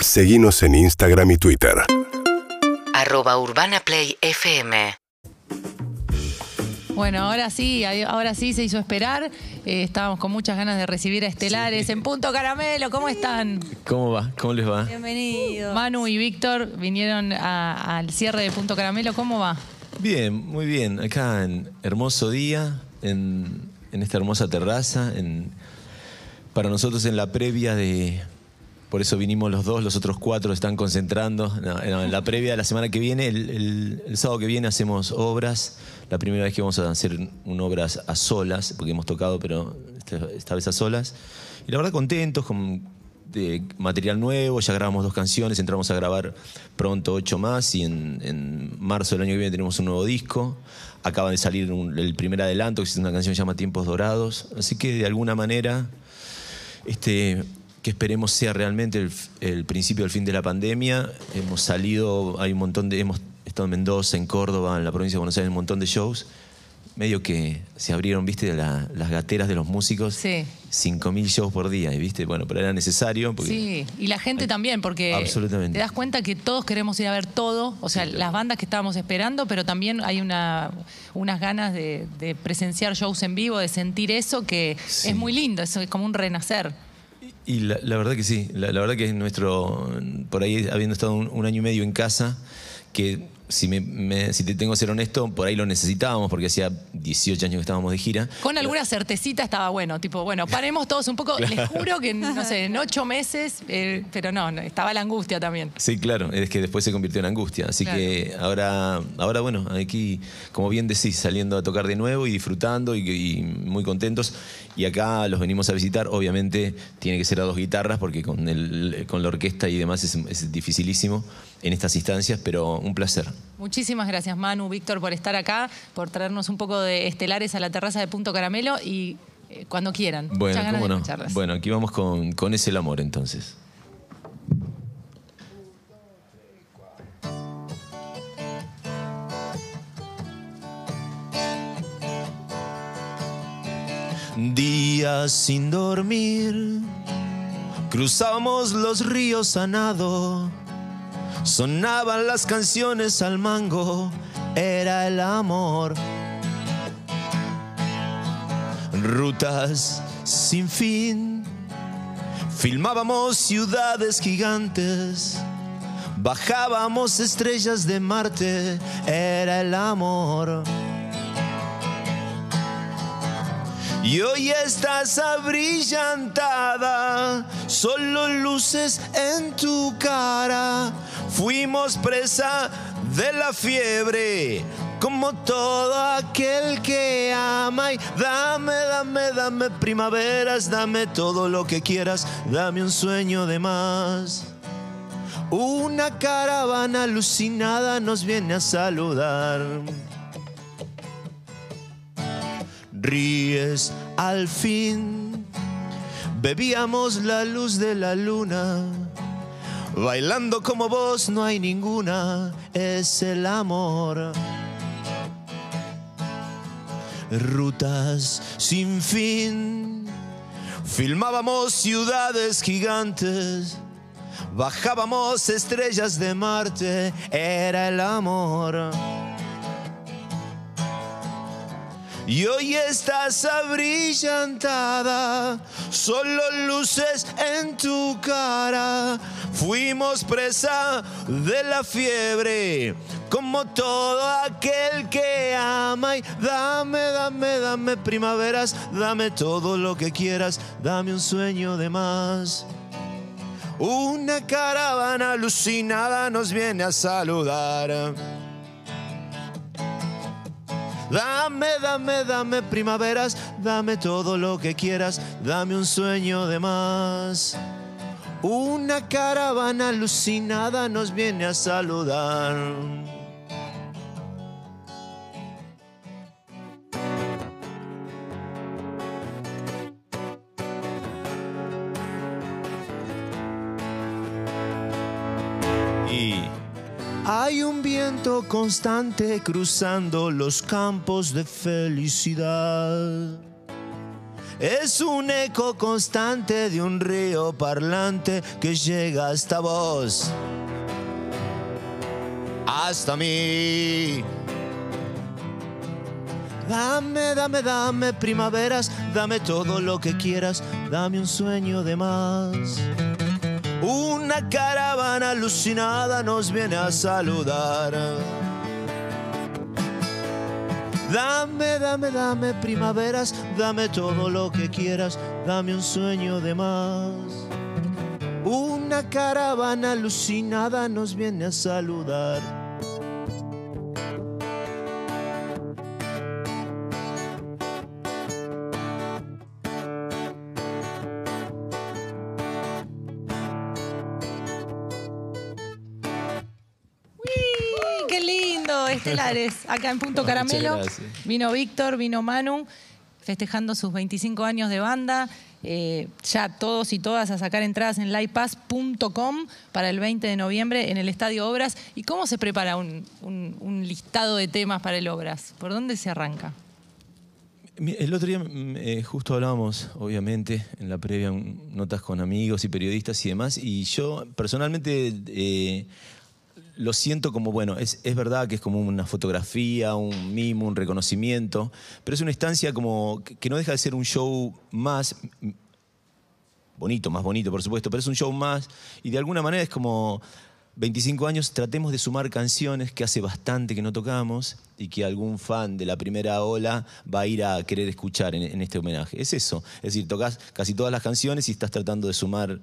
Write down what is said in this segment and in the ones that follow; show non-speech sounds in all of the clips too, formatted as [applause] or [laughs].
Seguimos en Instagram y Twitter. Arroba Urbana Play FM. Bueno, ahora sí, ahora sí se hizo esperar. Eh, estábamos con muchas ganas de recibir a Estelares en Punto Caramelo. ¿Cómo están? ¿Cómo va? ¿Cómo les va? Bienvenido. Manu y Víctor vinieron a- al cierre de Punto Caramelo. ¿Cómo va? Bien, muy bien. Acá en hermoso día, en, en esta hermosa terraza, en, para nosotros en la previa de... Por eso vinimos los dos, los otros cuatro están concentrando. En la previa de la semana que viene, el, sábado que viene hacemos obras. La primera vez que vamos a hacer un obras a solas, porque hemos tocado, pero esta, vez a solas. Y la verdad contentos con material nuevo, ya grabamos dos canciones, entramos a grabar pronto ocho más y en, marzo del año que viene tenemos un nuevo disco. Acaba de salir el primer adelanto, que es una canción que se llama Tiempos Dorados. Así que de alguna manera, este, que esperemos sea realmente el, principio del fin de la pandemia. Hemos salido, hay un montón de, hemos estado en Mendoza, en Córdoba, en la provincia de Buenos Aires, un montón de shows. Medio que se abrieron, viste, la- las gateras de los músicos. Sí. 5.000 shows por día, y viste, bueno, pero era necesario. Porque Sí, y la gente también, porque Absolutamente. te das cuenta que todos queremos ir a ver todo, o sea, las bandas que estábamos esperando, pero también hay una, unas ganas de, de presenciar shows en vivo, de sentir eso, que Sí. es muy lindo, eso es como un renacer. Y la, la verdad que sí, la, verdad que es nuestro, por ahí habiendo estado un año y medio en casa, que si, me, me- si te tengo que ser honesto, por ahí lo necesitábamos porque hacía 18 años que estábamos de gira. Con alguna certecita estaba bueno, tipo, bueno, paremos todos un poco, les juro que, no sé, en [laughs] ocho meses, eh, pero no, no, estaba la angustia también. Sí, claro, es que después se convirtió en angustia. Así Claro. que ahora, ahora, bueno, aquí, como bien decís, saliendo a tocar de nuevo y disfrutando y, y muy contentos. Y acá los venimos a visitar. Obviamente tiene que ser a dos guitarras porque con, el, con la orquesta y demás es, es dificilísimo en estas instancias, pero un placer. Muchísimas gracias Manu, Víctor, por estar acá, por traernos un poco de estelares a la terraza de Punto Caramelo y eh, cuando quieran. Bueno, Muchas ganas cómo de no. escucharlas. Bueno, aquí vamos con, con ese el amor entonces. Días sin dormir, cruzábamos los ríos a nado, sonaban las canciones al mango, era el amor. Rutas sin fin, filmábamos ciudades gigantes, bajábamos estrellas de Marte, era el amor. Y hoy estás abrillantada, solo luces en tu cara. Fuimos presa de la fiebre, como todo aquel que ama. Y dame, dame, dame primaveras, dame todo lo que quieras, dame un sueño de más. Una caravana alucinada nos viene a saludar. Ríes al fin, bebíamos la luz de la luna. Bailando como vos no hay ninguna, es el amor. Rutas sin fin, filmábamos ciudades gigantes, bajábamos estrellas de Marte, era el amor. Y hoy estás abrillantada, solo luces en tu cara. Fuimos presa de la fiebre, como todo aquel que ama. Y dame, dame, dame primaveras, dame todo lo que quieras, dame un sueño de más. Una caravana alucinada nos viene a saludar. Dame, dame, dame primaveras, dame todo lo que quieras, dame un sueño de más. Una caravana alucinada nos viene a saludar. Constante cruzando los campos de felicidad. Es un eco constante de un río parlante que llega hasta vos. Hasta mí. Dame, dame, dame primaveras, dame todo lo que quieras, dame un sueño de más. Una caravana alucinada nos viene a saludar. Dame, dame, dame primaveras, dame todo lo que quieras, dame un sueño de más. Una caravana alucinada nos viene a saludar. Estelares, acá en Punto Muchas Caramelo. Vino Víctor, vino Manu, festejando sus 25 años de banda. Eh, ya todos y todas a sacar entradas en livepass.com para el 20 de noviembre en el Estadio Obras. ¿Y cómo se prepara un, un- un listado de temas para el Obras? ¿Por dónde se arranca? El otro día mm, eh, justo hablábamos, obviamente, en la previa, un- notas con amigos y periodistas y demás, y yo personalmente eh, lo siento como, bueno, es, es verdad que es como una fotografía, un mimo, un reconocimiento, pero es una instancia como que, no deja de ser un show más, bonito, más bonito, por supuesto, pero es un show más, y de alguna manera es como 25 años, tratemos de sumar canciones que hace bastante que no tocamos y que algún fan de la primera ola va a ir a querer escuchar en, este homenaje. Es eso, es decir, tocas casi todas las canciones y estás tratando de sumar,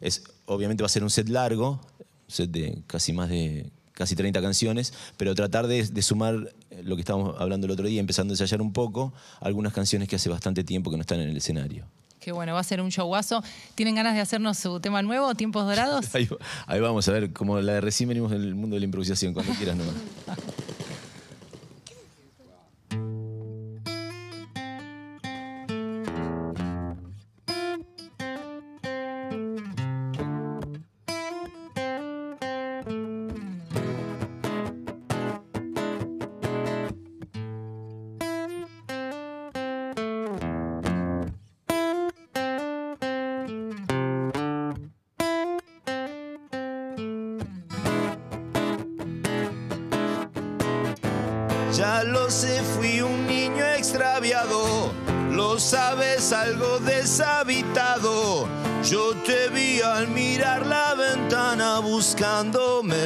es, obviamente va a ser un set largo, set de casi más de casi 30 canciones, pero tratar de, de sumar eh, lo que estábamos hablando el otro día, empezando a ensayar un poco, algunas canciones que hace bastante tiempo que no están en el escenario. Que bueno, va a ser un showazo. ¿Tienen ganas de hacernos su tema nuevo, Tiempos Dorados? [laughs] Ahí, ahí vamos a ver, como la de recién venimos en el mundo de la improvisación, cuando quieras nomás. [laughs] Ya lo sé, fui un niño extraviado. Lo sabes, algo deshabitado. Yo te vi al mirar la ventana buscándome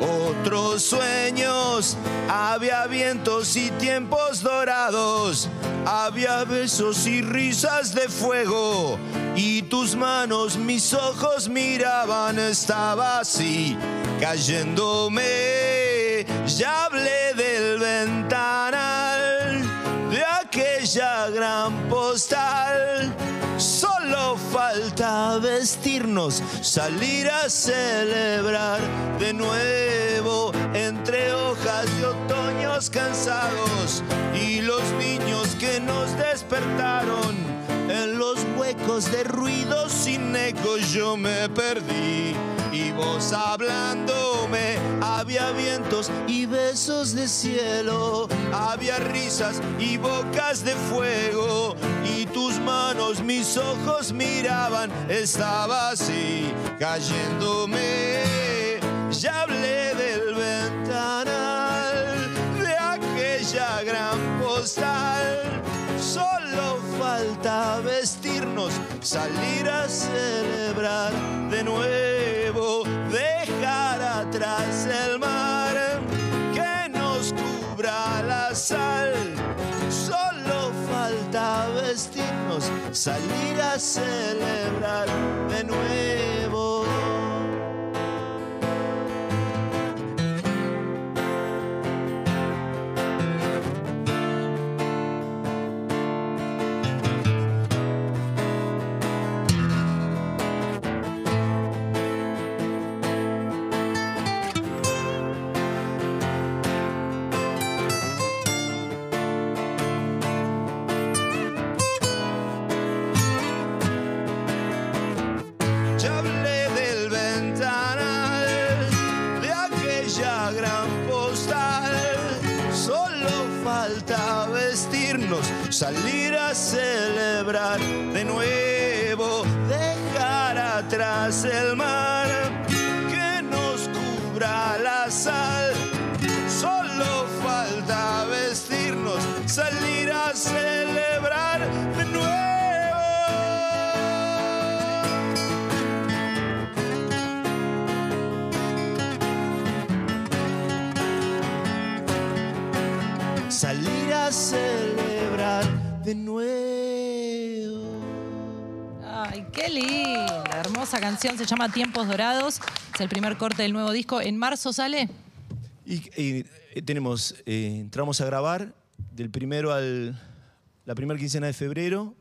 otros sueños. Había vientos y tiempos dorados. Había besos y risas de fuego. Y tus manos, mis ojos miraban, estaba así, cayéndome. Salir a celebrar de nuevo entre hojas de otoños cansados y los niños que nos despertaron. En los huecos de ruido sin eco yo me perdí y vos hablándome. Había vientos y besos de cielo, había risas y bocas de fuego. Y tus manos mis ojos miraban, estaba así cayéndome. Ya hablé del ventanal de aquella gran postal. Solo falta vestirnos, salir a celebrar de nuevo, salir a celebrar de nuevo. Salir a celebrar de nuevo, dejar atrás el mar que nos cubra la sal. Solo falta vestirnos, salir a celebrar de nuevo. Salir a celebrar de nuevo. Ay, qué linda, hermosa canción. Se llama Tiempos Dorados. Es el primer corte del nuevo disco. En marzo sale. Y, y, eh, tenemos, eh, entramos a grabar del primero al. La primera quincena de febrero,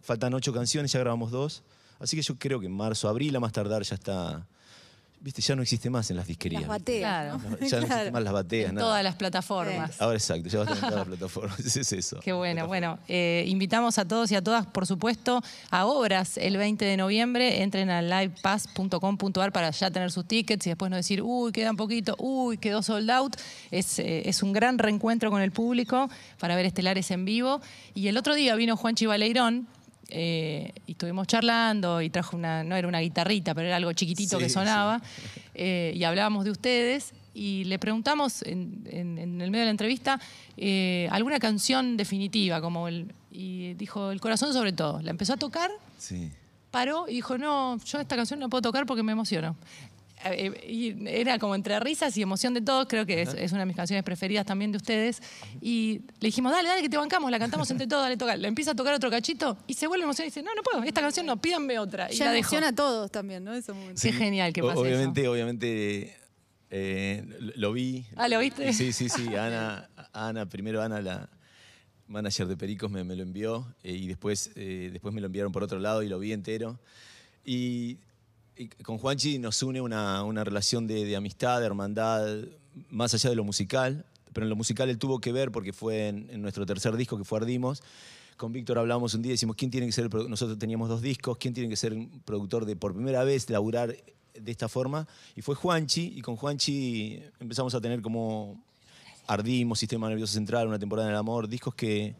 faltan ocho canciones, ya grabamos dos. Así que yo creo que en marzo, abril, a más tardar, ya está. Viste, ya no existe más en las disquerías. Las bateas. Claro. ¿no? [laughs] Ya no existen más las bateas, En nada. todas las plataformas. Ahora exacto, ya va a todas las [laughs] plataformas. [laughs] Es eso. Qué bueno. Bueno, eh, invitamos a todos y a todas, por supuesto, a Obras el 20 de noviembre. Entren a livepass.com.ar para ya tener sus tickets y después no decir, uy, queda un poquito, uy, quedó sold out. Es, eh, es un gran reencuentro con el público para ver estelares en vivo. Y el otro día vino Juanchi Baleirón. Eh, y estuvimos charlando y trajo una, no era una guitarrita, pero era algo chiquitito Sí, que sonaba. eh, y hablábamos de ustedes y le preguntamos en, en- en el medio de la entrevista eh, alguna canción definitiva, como el, y dijo El corazón sobre todo. La empezó a tocar, Sí. paró y dijo, no, yo esta canción no puedo tocar porque me emociono. Eh, y era como entre risas y emoción de todos, creo que es, es una de mis canciones preferidas también de ustedes. Y le dijimos, dale, dale, que te bancamos, la cantamos entre todos, dale, toca. Le empieza a tocar otro cachito y se vuelve emocionada y dice, no, no puedo, esta canción no, pídanme otra. Y Ya la dejó. emociona a todos también, ¿no? Esos momentos. Qué genial que pase Obviamente, eso. obviamente eh, lo- lo vi. Ah, ¿lo viste? Sí, sí, sí. Ana, Ana primero Ana, la manager de Pericos, me, me lo envió eh, y después, eh, después me lo enviaron por otro lado y lo vi entero. Y, y con Juanchi nos une una, relación de, amistad, de hermandad, más allá de lo musical. Pero en lo musical él tuvo que ver porque fue en, nuestro tercer disco que fue Ardimos. Con Víctor hablamos un día y decimos, ¿quién tiene que ser el produ-?" Nosotros teníamos dos discos, ¿quién tiene que ser un productor de por primera vez laburar de esta forma? Y fue Juanchi, y con Juanchi empezamos a tener como Ardimos, Sistema Nervioso Central, Una temporada en el amor, discos que,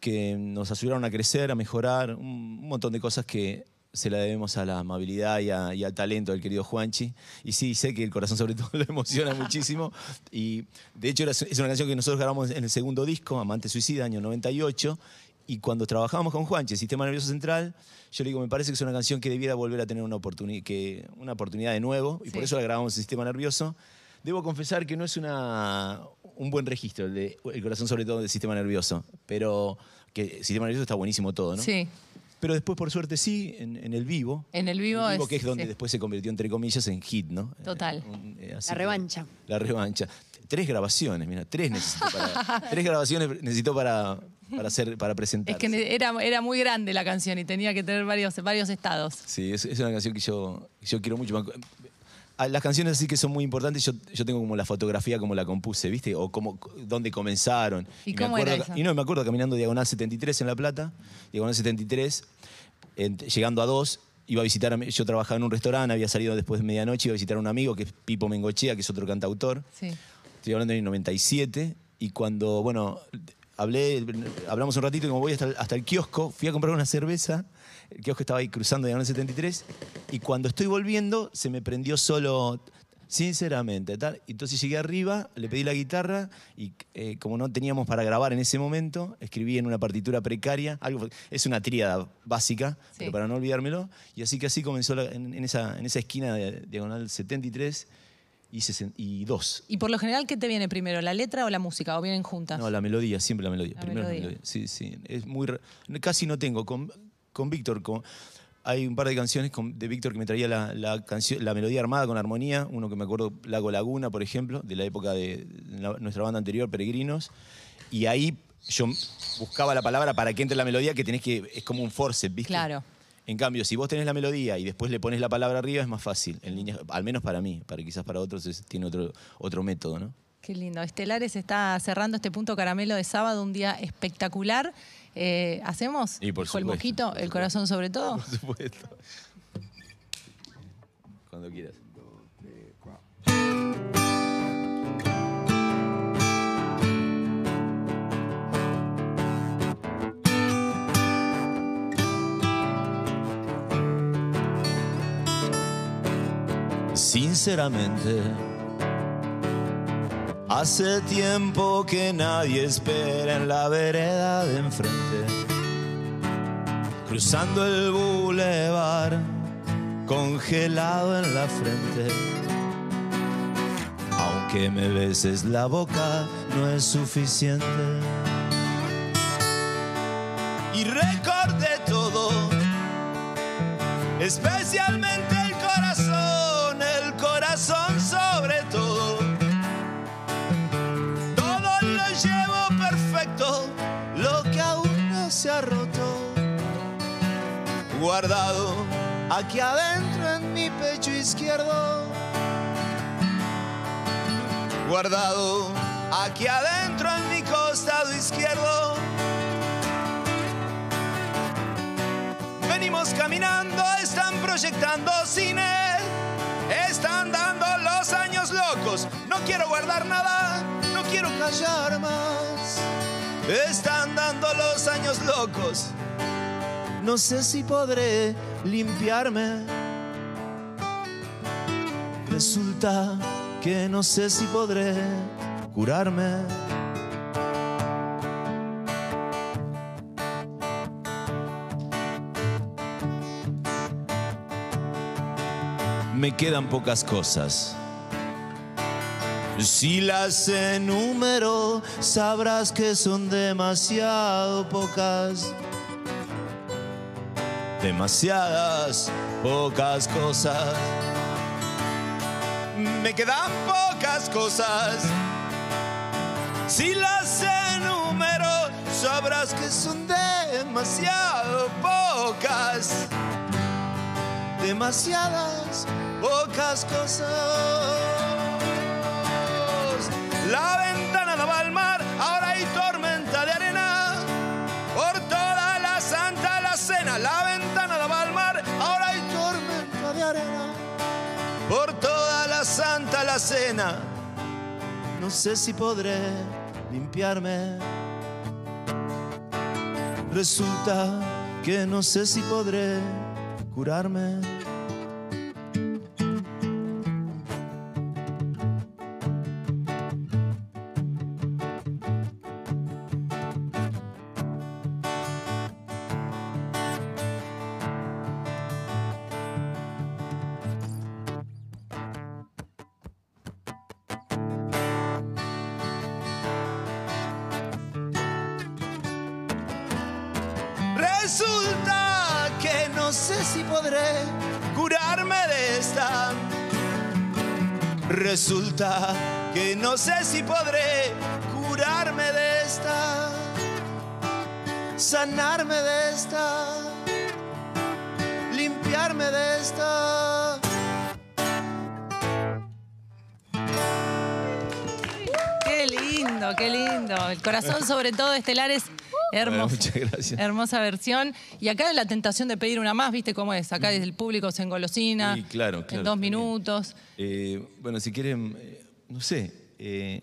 que nos ayudaron a crecer, a mejorar, un montón de cosas que se la debemos a la amabilidad y, a- y al talento del querido Juanchi. Y sí, sé que el corazón sobre todo [laughs] lo emociona muchísimo. Y de hecho es una canción que nosotros grabamos en el segundo disco, Amante Suicida, año 98. Y cuando trabajábamos con Juanchi, Sistema Nervioso Central, yo le digo, me parece que es una canción que debiera volver a tener una, oportuni- que, una oportunidad de nuevo. Y por Sí. eso la grabamos en Sistema Nervioso. Debo confesar que no es una, un buen registro el, de, el corazón sobre todo del sistema nervioso, pero que el sistema nervioso está buenísimo todo, ¿no? Sí, Pero después, por suerte, sí, en, en el vivo. en el vivo, El vivo es, que es donde sí. después se convirtió, entre comillas, en hit, ¿no? Total. Eh, un- eh, La que- revancha. La revancha. Tres grabaciones, mira, tres necesito para, [laughs] tres grabaciones necesito para, para, hacer, para presentar. Es que era, era muy grande la canción y tenía que tener varios, varios estados. Sí, es, es una canción que yo, que yo quiero mucho. Me acu- a- Las canciones así que son muy importantes, yo, yo tengo como la fotografía como la compuse, ¿viste? O como dónde comenzaron. ¿Y cómo era acuerdo? Y no, me acuerdo caminando Diagonal 73 en La Plata, Diagonal 73, en- llegando a dos, iba a visitar, yo trabajaba en un restaurante, había salido después de medianoche, iba a visitar a un amigo que es Pipo Mengochea, que es otro cantautor. Sí. Estoy hablando del 97 y cuando, bueno, hablé, hablamos un ratito y como voy hasta, hasta el kiosco, fui a comprar una cerveza, el kiosco estaba ahí cruzando Diagonal 73 y cuando estoy volviendo se me prendió solo, sinceramente, tal. Entonces llegué arriba, le pedí la guitarra y eh, como no teníamos para grabar en ese momento, escribí en una partitura precaria, algo, es una tríada básica, Sí. pero para no olvidármelo, y así que así comenzó la- en, en esa, en esa esquina de Diagonal 73 y, dos. Y por lo general, ¿qué te viene primero, la letra o la música? ¿O vienen juntas? No, la melodía, siempre la melodía. La Primero melodía. la melodía. Sí, sí. Es muy casi no tengo. Con, con Víctor, con- hay un par de canciones con- de Víctor que me traía la, la canción, la melodía armada con armonía. Uno que me acuerdo, Lago Laguna, por ejemplo, de la época de la- nuestra banda anterior, Peregrinos. Y ahí yo buscaba la palabra para que entre la melodía, que tenés que. Es como un forceps, ¿viste? Claro. En cambio, si vos tenés la melodía y después le pones la palabra arriba, es más fácil. En línea, al menos para mí. Para quizás para otros es- tiene otro, otro método, ¿no? Qué lindo. Estelares está cerrando este punto caramelo de sábado, un día espectacular. Eh, ¿Hacemos? Y por supuesto, el mosquito, el corazón sobre todo. Por supuesto. Cuando quieras. Sinceramente Hace tiempo que nadie espera en la vereda de enfrente. Cruzando el bulevar, congelado en la frente. Aunque me beses la boca, no es suficiente. Y recordé todo, especialmente Guardado aquí adentro en mi pecho izquierdo. Guardado aquí adentro en mi costado izquierdo. Venimos caminando, están proyectando cine, están dando los años locos. No quiero guardar nada, no quiero callar más. Están dando los años locos. No sé si podré limpiarme. Resulta que no sé si podré curarme. Me quedan pocas cosas. Si las enumero, sabrás que son demasiado pocas. Demasiadas pocas cosas. Me quedan pocas cosas. Si las enumero, sabrás que son demasiado pocas. Demasiadas pocas cosas. La ventana daba Cena, no sé si podré limpiarme. Resulta que no sé si podré curarme. Resulta que no sé si podré curarme de esta. Resulta que no sé si podré curarme de esta. Sanarme de esta. Limpiarme de esta. El corazón sobre todo Hermoso. muchas gracias. Hermosa versión. Y acá la tentación de pedir una más, ¿viste cómo es? Acá desde el público se engolosina. Sí, claro, En claro, dos también. minutos. Eh, bueno, si quieren, eh, no sé, eh,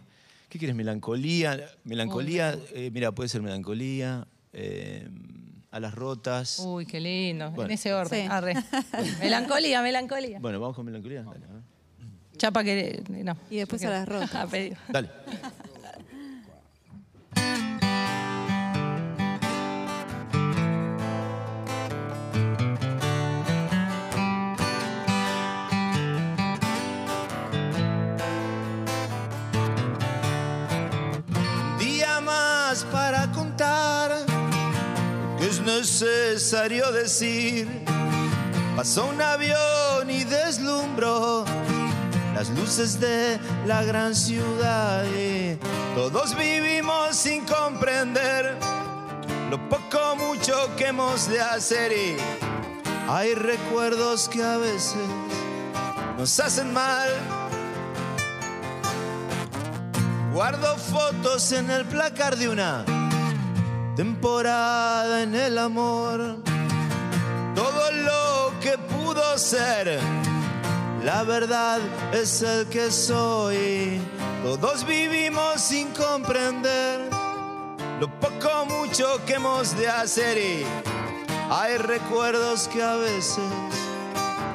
¿qué quieres? Melancolía. Melancolía, eh, mira, puede ser melancolía, eh, a las rotas. Uy, qué lindo. Bueno. En ese orden. Sí. Arre. [laughs] melancolía, melancolía. Bueno, vamos con melancolía. Dale, a ver. Chapa que. No. Y después a las rotas. [laughs] Ah. Dale. Es necesario decir. Pasó un avión y deslumbró las luces de la gran ciudad todos vivimos sin comprender lo poco mucho que hemos de hacer y hay recuerdos que a veces nos hacen mal. Guardo fotos en el placar de una temporada en el amor. Todo lo que pudo ser, la verdad es el que soy. Todos vivimos sin comprender lo poco mucho que hemos de hacer y hay recuerdos que a veces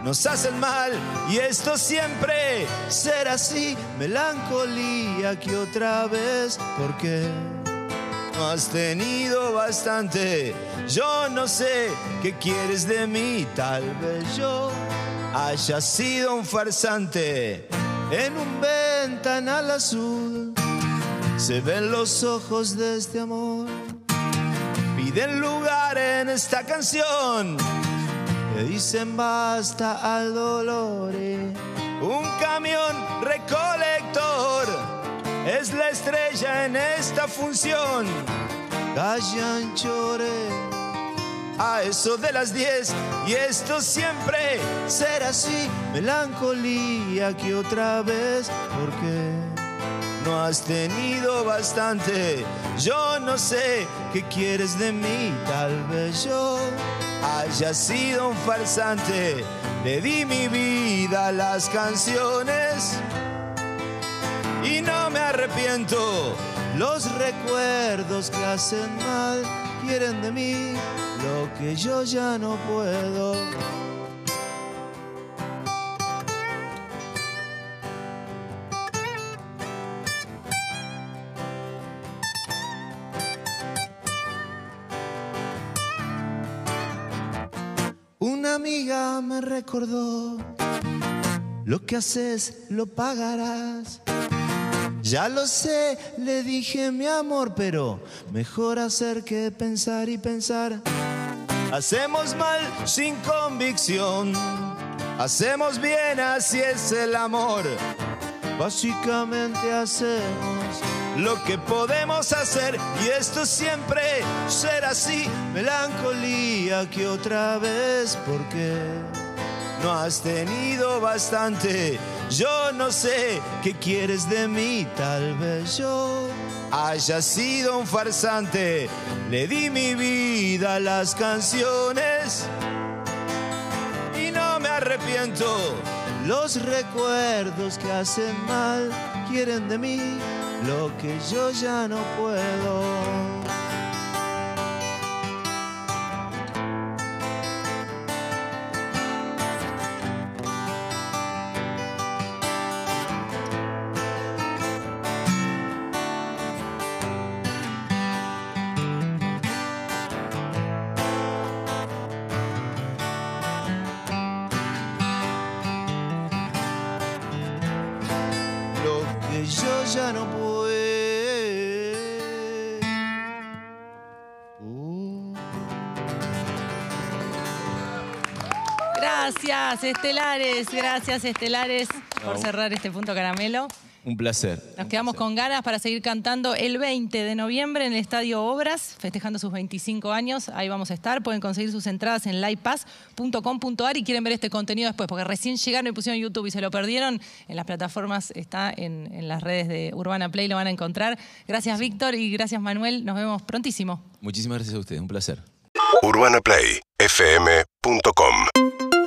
nos hacen mal y esto siempre será así, melancolía que otra vez, porque has tenido bastante. Yo no sé qué quieres de mí, tal vez yo haya sido un farsante en un ventanal azul. Se ven los ojos de este amor, piden lugar en esta canción. Le dicen basta al dolor. Un camión recolector es la estrella en esta función. Callan chore a eso de las 10 y esto siempre será así, melancolía que otra vez, porque no has tenido bastante. Yo no sé qué quieres de mí, tal vez yo haya sido un farsante. Le di mi vida a las canciones arrepiento. Los recuerdos que hacen mal quieren de mí lo que yo ya no puedo. Una amiga me recordó, lo que haces lo pagarás. Ya lo sé, le dije mi amor, pero mejor hacer que pensar y pensar. Hacemos mal sin convicción, hacemos bien, así es el amor. Básicamente hacemos lo que podemos hacer y esto siempre será así, melancolía que otra vez, porque no has tenido bastante. Yo no sé qué quieres de mí, tal vez yo haya sido un farsante. Le di mi vida a las canciones y no me arrepiento. Los recuerdos que hacen mal quieren de mí lo que yo ya no puedo. Que yo ya no puedo. Uh. Gracias, Estelares. Gracias, Estelares, por cerrar este punto caramelo. Un placer. Nos quedamos con ganas para seguir cantando el 20 de noviembre en el Estadio Obras, festejando sus 25 años. Ahí vamos a estar. Pueden conseguir sus entradas en livepass.com.ar y quieren ver este contenido después, porque recién llegaron y pusieron YouTube y se lo perdieron. En las plataformas está en, en las redes de Urbana Play, lo van a encontrar. Gracias, Víctor, y gracias, Manuel. Nos vemos prontísimo. Muchísimas gracias a ustedes, un placer. UrbanaPlayFM.com